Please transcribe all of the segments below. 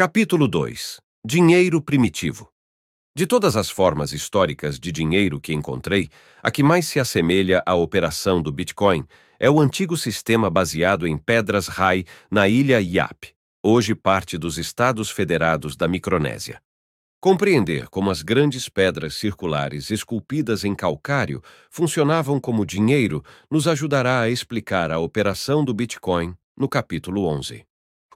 Capítulo 2 Dinheiro primitivo De todas as formas históricas de dinheiro que encontrei, a que mais se assemelha à operação do Bitcoin é o antigo sistema baseado em pedras Rai na ilha Yap, hoje parte dos Estados Federados da Micronésia. Compreender como as grandes pedras circulares esculpidas em calcário funcionavam como dinheiro nos ajudará a explicar a operação do Bitcoin no capítulo 11.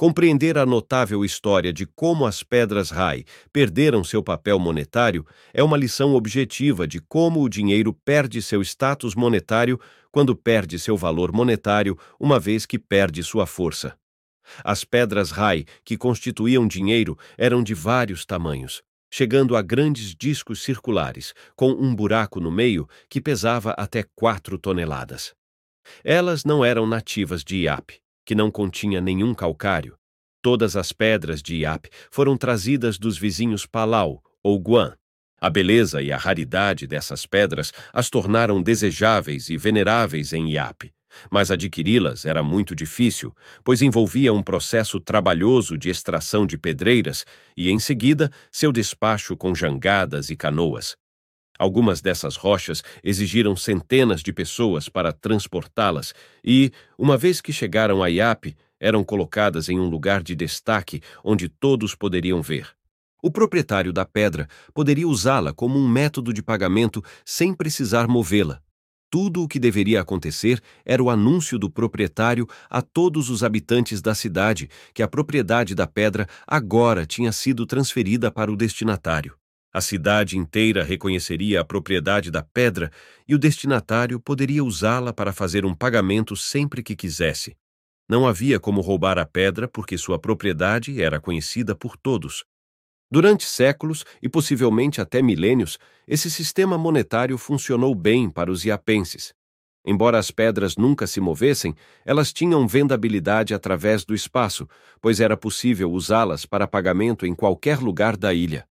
Compreender a notável história de como as pedras Rai perderam seu papel monetário é uma lição objetiva de como o dinheiro perde seu status monetário quando perde seu valor monetário, uma vez que perde sua força. As pedras Rai que constituíam dinheiro eram de vários tamanhos, chegando a grandes discos circulares, com um buraco no meio que pesava até quatro toneladas. Elas não eram nativas de Iap, que não continha nenhum calcário. Todas as pedras de Iap foram trazidas dos vizinhos Palau ou Guan. A beleza e a raridade dessas pedras as tornaram desejáveis e veneráveis em Iap. Mas adquiri-las era muito difícil, pois envolvia um processo trabalhoso de extração de pedreiras e, em seguida, seu despacho com jangadas e canoas. Algumas dessas rochas exigiram centenas de pessoas para transportá-las e, uma vez que chegaram a Iap, eram colocadas em um lugar de destaque onde todos poderiam ver. O proprietário da pedra poderia usá-la como um método de pagamento sem precisar movê-la. Tudo o que deveria acontecer era o anúncio do proprietário a todos os habitantes da cidade que a propriedade da pedra agora tinha sido transferida para o destinatário. A cidade inteira reconheceria a propriedade da pedra e o destinatário poderia usá-la para fazer um pagamento sempre que quisesse. Não havia como roubar a pedra porque sua propriedade era conhecida por todos. Durante séculos e possivelmente até milênios, esse sistema monetário funcionou bem para os iapenses. Embora as pedras nunca se movessem, elas tinham vendabilidade através do espaço, pois era possível usá-las para pagamento em qualquer lugar da ilha.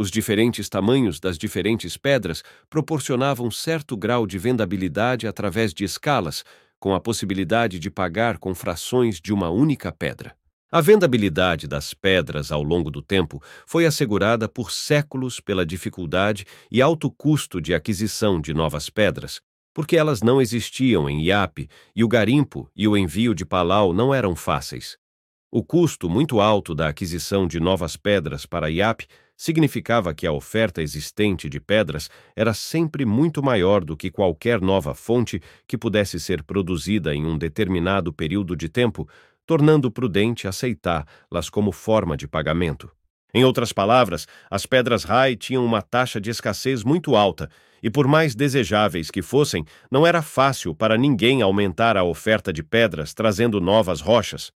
Os diferentes tamanhos das diferentes pedras proporcionavam certo grau de vendabilidade através de escalas, com a possibilidade de pagar com frações de uma única pedra. A vendabilidade das pedras ao longo do tempo foi assegurada por séculos pela dificuldade e alto custo de aquisição de novas pedras, porque elas não existiam em Iap e o garimpo e o envio de Palau não eram fáceis. O custo muito alto da aquisição de novas pedras para Iap significava que a oferta existente de pedras era sempre muito maior do que qualquer nova fonte que pudesse ser produzida em um determinado período de tempo, tornando prudente aceitá-las como forma de pagamento. Em outras palavras, as pedras Rai tinham uma taxa de escassez muito alta, e por mais desejáveis que fossem, não era fácil para ninguém aumentar a oferta de pedras trazendo novas rochas.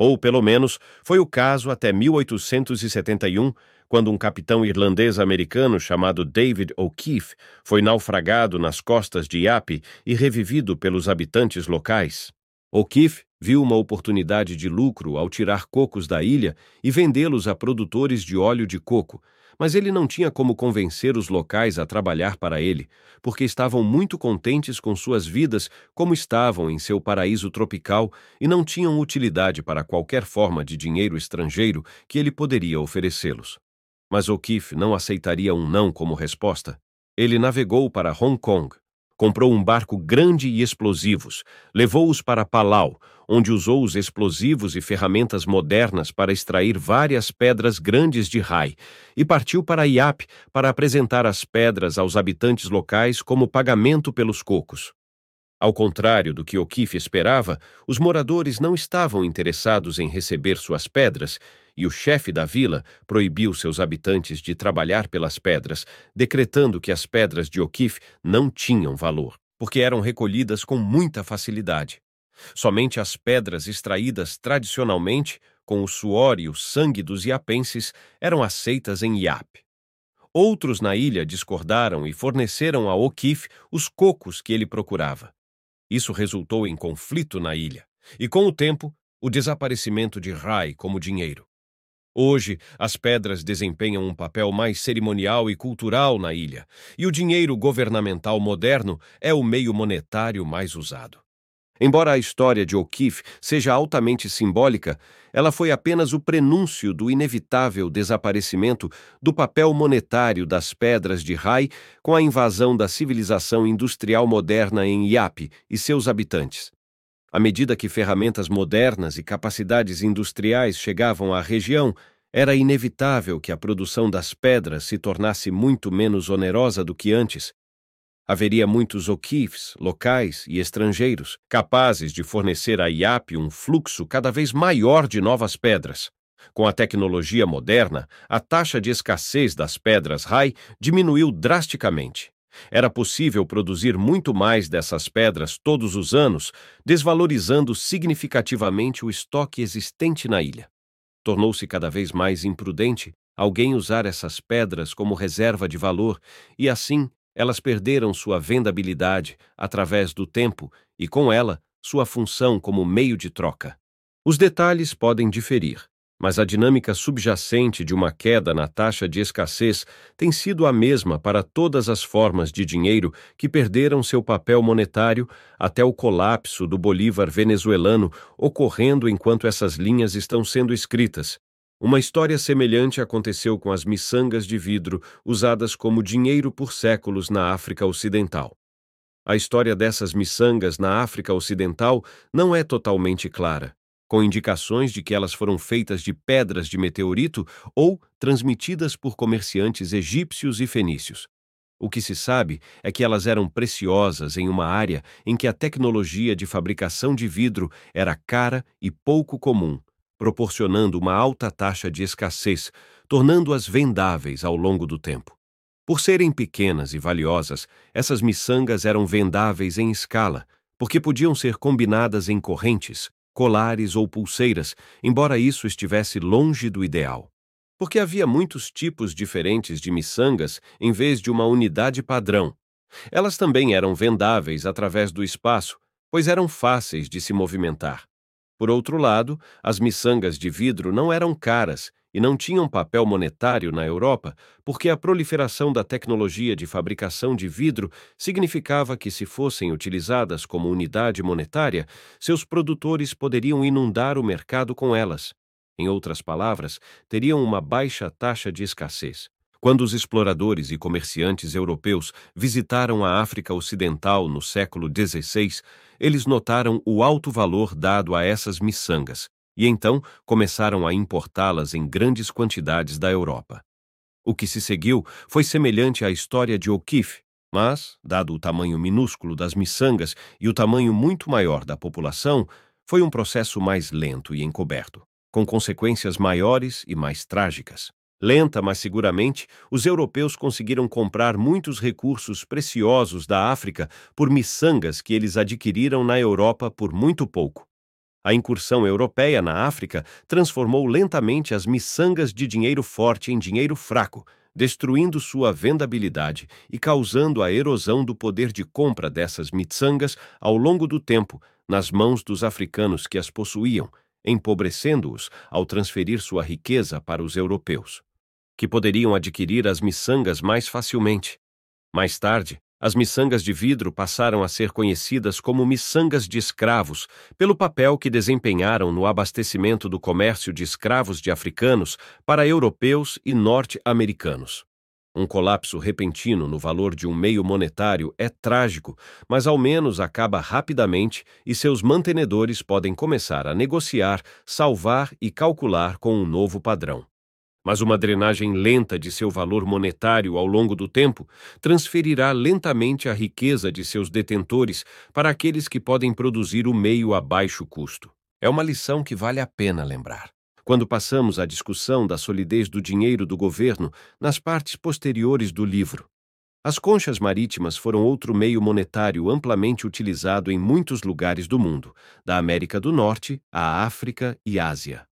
Ou, pelo menos, foi o caso até 1871, quando um capitão irlandês-americano chamado David O'Keefe foi naufragado nas costas de Yape e revivido pelos habitantes locais. O'Keefe viu uma oportunidade de lucro ao tirar cocos da ilha e vendê-los a produtores de óleo de coco, mas ele não tinha como convencer os locais a trabalhar para ele, porque estavam muito contentes com suas vidas como estavam em seu paraíso tropical e não tinham utilidade para qualquer forma de dinheiro estrangeiro que ele poderia oferecê-los. Mas O'Keefe não aceitaria um não como resposta. Ele navegou para Hong Kong, comprou um barco grande e explosivos, levou-os para Palau, onde usou os explosivos e ferramentas modernas para extrair várias pedras grandes de Rai, e partiu para Iap para apresentar as pedras aos habitantes locais como pagamento pelos cocos. Ao contrário do que O'Keefe esperava, os moradores não estavam interessados em receber suas pedras, e o chefe da vila proibiu seus habitantes de trabalhar pelas pedras, decretando que as pedras de O'Keefe não tinham valor, porque eram recolhidas com muita facilidade. Somente as pedras extraídas tradicionalmente, com o suor e o sangue dos iapenses, eram aceitas em Iap. Outros na ilha discordaram e forneceram a O'Keefe os cocos que ele procurava. Isso resultou em conflito na ilha e, com o tempo, o desaparecimento de Rai como dinheiro. Hoje, as pedras desempenham um papel mais cerimonial e cultural na ilha, e o dinheiro governamental moderno é o meio monetário mais usado. Embora a história de O'Keeffe seja altamente simbólica, ela foi apenas o prenúncio do inevitável desaparecimento do papel monetário das pedras de Rai com a invasão da civilização industrial moderna em Iap e seus habitantes. À medida que ferramentas modernas e capacidades industriais chegavam à região, era inevitável que a produção das pedras se tornasse muito menos onerosa do que antes, haveria muitos O'Keeffes, locais e estrangeiros, capazes de fornecer a IAP um fluxo cada vez maior de novas pedras. Com a tecnologia moderna, a taxa de escassez das pedras RAI diminuiu drasticamente. Era possível produzir muito mais dessas pedras todos os anos, desvalorizando significativamente o estoque existente na ilha. Tornou-se cada vez mais imprudente alguém usar essas pedras como reserva de valor e, assim, elas perderam sua vendabilidade através do tempo e, com ela, sua função como meio de troca. Os detalhes podem diferir, mas a dinâmica subjacente de uma queda na taxa de escassez tem sido a mesma para todas as formas de dinheiro que perderam seu papel monetário até o colapso do bolívar venezuelano ocorrendo enquanto essas linhas estão sendo escritas, uma história semelhante aconteceu com as miçangas de vidro usadas como dinheiro por séculos na África Ocidental. A história dessas miçangas na África Ocidental não é totalmente clara, com indicações de que elas foram feitas de pedras de meteorito ou transmitidas por comerciantes egípcios e fenícios. O que se sabe é que elas eram preciosas em uma área em que a tecnologia de fabricação de vidro era cara e pouco comum, proporcionando uma alta taxa de escassez, tornando-as vendáveis ao longo do tempo. Por serem pequenas e valiosas, essas miçangas eram vendáveis em escala, porque podiam ser combinadas em correntes, colares ou pulseiras, embora isso estivesse longe do ideal. Porque havia muitos tipos diferentes de miçangas em vez de uma unidade padrão. Elas também eram vendáveis através do espaço, pois eram fáceis de se movimentar. Por outro lado, as miçangas de vidro não eram caras e não tinham papel monetário na Europa, porque a proliferação da tecnologia de fabricação de vidro significava que, se fossem utilizadas como unidade monetária, seus produtores poderiam inundar o mercado com elas. Em outras palavras, teriam uma baixa taxa de escassez. Quando os exploradores e comerciantes europeus visitaram a África Ocidental no século XVI, eles notaram o alto valor dado a essas miçangas e então começaram a importá-las em grandes quantidades da Europa. O que se seguiu foi semelhante à história de O'Keeffe, mas, dado o tamanho minúsculo das miçangas e o tamanho muito maior da população, foi um processo mais lento e encoberto, com consequências maiores e mais trágicas. Lenta, mas seguramente, os europeus conseguiram comprar muitos recursos preciosos da África por miçangas que eles adquiriram na Europa por muito pouco. A incursão europeia na África transformou lentamente as miçangas de dinheiro forte em dinheiro fraco, destruindo sua vendabilidade e causando a erosão do poder de compra dessas miçangas ao longo do tempo nas mãos dos africanos que as possuíam, empobrecendo-os ao transferir sua riqueza para os europeus que poderiam adquirir as miçangas mais facilmente. Mais tarde, as miçangas de vidro passaram a ser conhecidas como miçangas de escravos, pelo papel que desempenharam no abastecimento do comércio de escravos de africanos para europeus e norte-americanos. Um colapso repentino no valor de um meio monetário é trágico, mas ao menos acaba rapidamente e seus mantenedores podem começar a negociar, salvar e calcular com um novo padrão mas uma drenagem lenta de seu valor monetário ao longo do tempo transferirá lentamente a riqueza de seus detentores para aqueles que podem produzir o meio a baixo custo. É uma lição que vale a pena lembrar. Quando passamos à discussão da solidez do dinheiro do governo nas partes posteriores do livro, as conchas marítimas foram outro meio monetário amplamente utilizado em muitos lugares do mundo, da América do Norte à África e Ásia.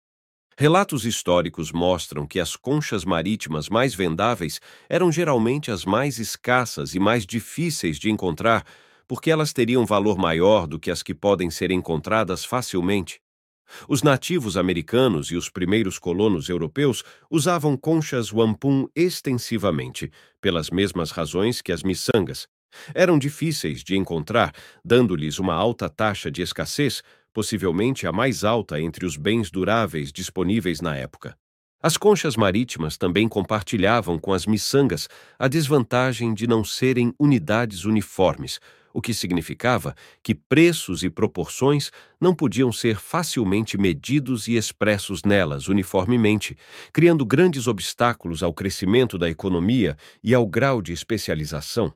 Relatos históricos mostram que as conchas marítimas mais vendáveis eram geralmente as mais escassas e mais difíceis de encontrar, porque elas teriam valor maior do que as que podem ser encontradas facilmente. Os nativos americanos e os primeiros colonos europeus usavam conchas wampum extensivamente, pelas mesmas razões que as miçangas, Eram difíceis de encontrar, dando-lhes uma alta taxa de escassez, possivelmente a mais alta entre os bens duráveis disponíveis na época. As conchas marítimas também compartilhavam com as miçangas a desvantagem de não serem unidades uniformes, o que significava que preços e proporções não podiam ser facilmente medidos e expressos nelas uniformemente, criando grandes obstáculos ao crescimento da economia e ao grau de especialização.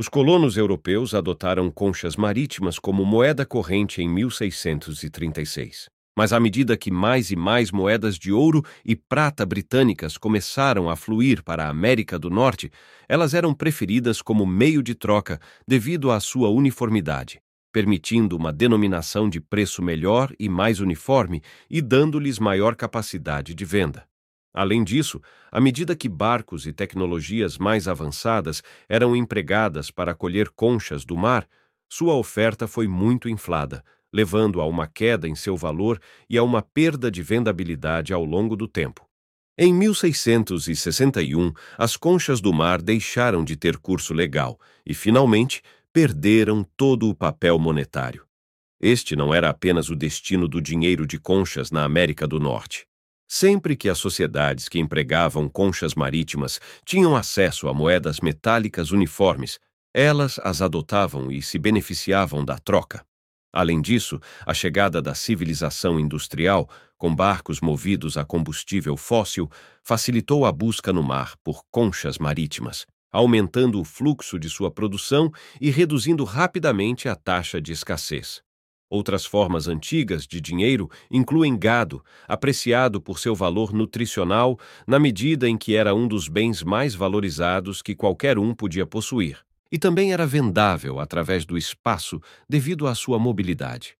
Os colonos europeus adotaram conchas marítimas como moeda corrente em 1636. Mas à medida que mais e mais moedas de ouro e prata britânicas começaram a fluir para a América do Norte, elas eram preferidas como meio de troca devido à sua uniformidade, permitindo uma denominação de preço melhor e mais uniforme e dando-lhes maior capacidade de venda. Além disso, à medida que barcos e tecnologias mais avançadas eram empregadas para colher conchas do mar, sua oferta foi muito inflada, levando a uma queda em seu valor e a uma perda de vendabilidade ao longo do tempo. Em 1661, as conchas do mar deixaram de ter curso legal e, finalmente, perderam todo o papel monetário. Este não era apenas o destino do dinheiro de conchas na América do Norte. Sempre que as sociedades que empregavam conchas marítimas tinham acesso a moedas metálicas uniformes, elas as adotavam e se beneficiavam da troca. Além disso, a chegada da civilização industrial, com barcos movidos a combustível fóssil, facilitou a busca no mar por conchas marítimas, aumentando o fluxo de sua produção e reduzindo rapidamente a taxa de escassez. Outras formas antigas de dinheiro incluem gado, apreciado por seu valor nutricional na medida em que era um dos bens mais valorizados que qualquer um podia possuir e também era vendável através do espaço devido à sua mobilidade.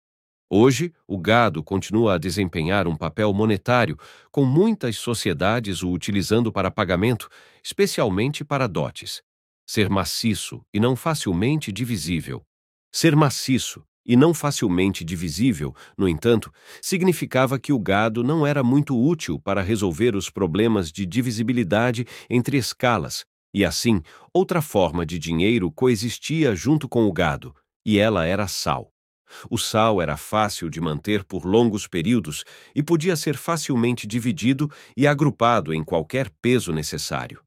Hoje, o gado continua a desempenhar um papel monetário, com muitas sociedades o utilizando para pagamento, especialmente para dotes. Ser maciço e não facilmente divisível. Ser maciço e não facilmente divisível, no entanto, significava que o gado não era muito útil para resolver os problemas de divisibilidade entre escalas, e assim, outra forma de dinheiro coexistia junto com o gado, e ela era sal. O sal era fácil de manter por longos períodos e podia ser facilmente dividido e agrupado em qualquer peso necessário.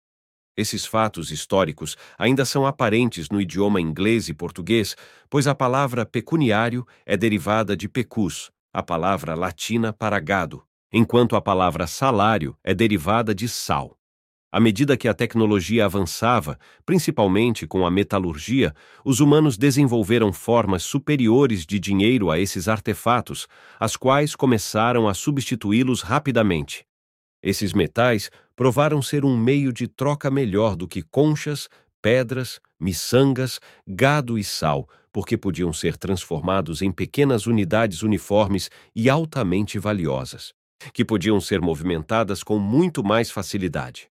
Esses fatos históricos ainda são aparentes no idioma inglês e português, pois a palavra pecuniário é derivada de pecus, a palavra latina para gado, enquanto a palavra salário é derivada de sal. À medida que a tecnologia avançava, principalmente com a metalurgia, os humanos desenvolveram formas superiores de dinheiro a esses artefatos, as quais começaram a substituí-los rapidamente. Esses metais provaram ser um meio de troca melhor do que conchas, pedras, miçangas, gado e sal, porque podiam ser transformados em pequenas unidades uniformes e altamente valiosas, que podiam ser movimentadas com muito mais facilidade.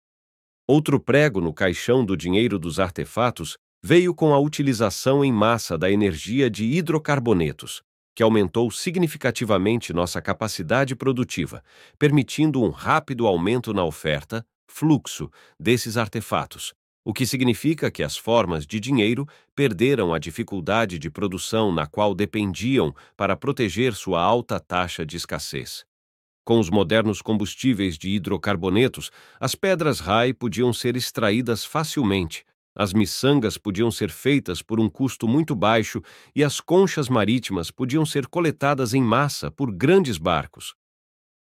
Outro prego no caixão do dinheiro dos artefatos veio com a utilização em massa da energia de hidrocarbonetos, que aumentou significativamente nossa capacidade produtiva, permitindo um rápido aumento na oferta, fluxo, desses artefatos, o que significa que as formas de dinheiro perderam a dificuldade de produção na qual dependiam para proteger sua alta taxa de escassez. Com os modernos combustíveis de hidrocarbonetos, as pedras RAI podiam ser extraídas facilmente, as miçangas podiam ser feitas por um custo muito baixo e as conchas marítimas podiam ser coletadas em massa por grandes barcos.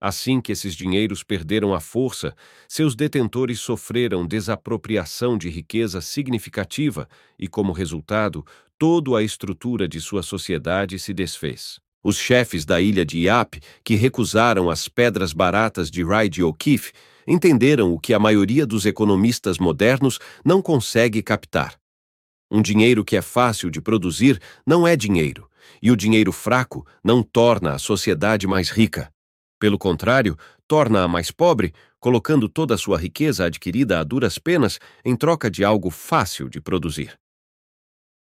Assim que esses dinheiros perderam a força, seus detentores sofreram desapropriação de riqueza significativa e, como resultado, toda a estrutura de sua sociedade se desfez. Os chefes da ilha de Iap, que recusaram as pedras baratas de Ride O'Keefe, entenderam o que a maioria dos economistas modernos não consegue captar. Um dinheiro que é fácil de produzir não é dinheiro, e o dinheiro fraco não torna a sociedade mais rica. Pelo contrário, torna-a mais pobre, colocando toda a sua riqueza adquirida a duras penas em troca de algo fácil de produzir.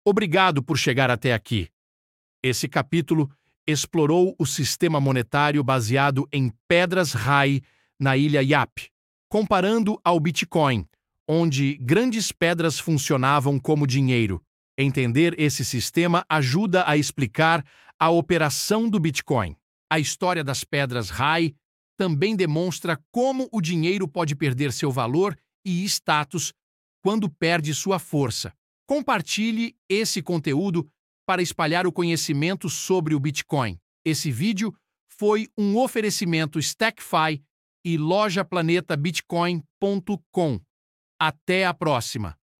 Obrigado por chegar até aqui. Esse capítulo explorou o sistema monetário baseado em pedras RAI na ilha Yap, comparando ao Bitcoin, onde grandes pedras funcionavam como dinheiro. Entender esse sistema ajuda a explicar a operação do Bitcoin. A história das pedras RAI também demonstra como o dinheiro pode perder seu valor e status quando perde sua força. Compartilhe esse conteúdo para espalhar o conhecimento sobre o Bitcoin. Esse vídeo foi um oferecimento StackFi e lojaplanetabitcoin.com. Até a próxima!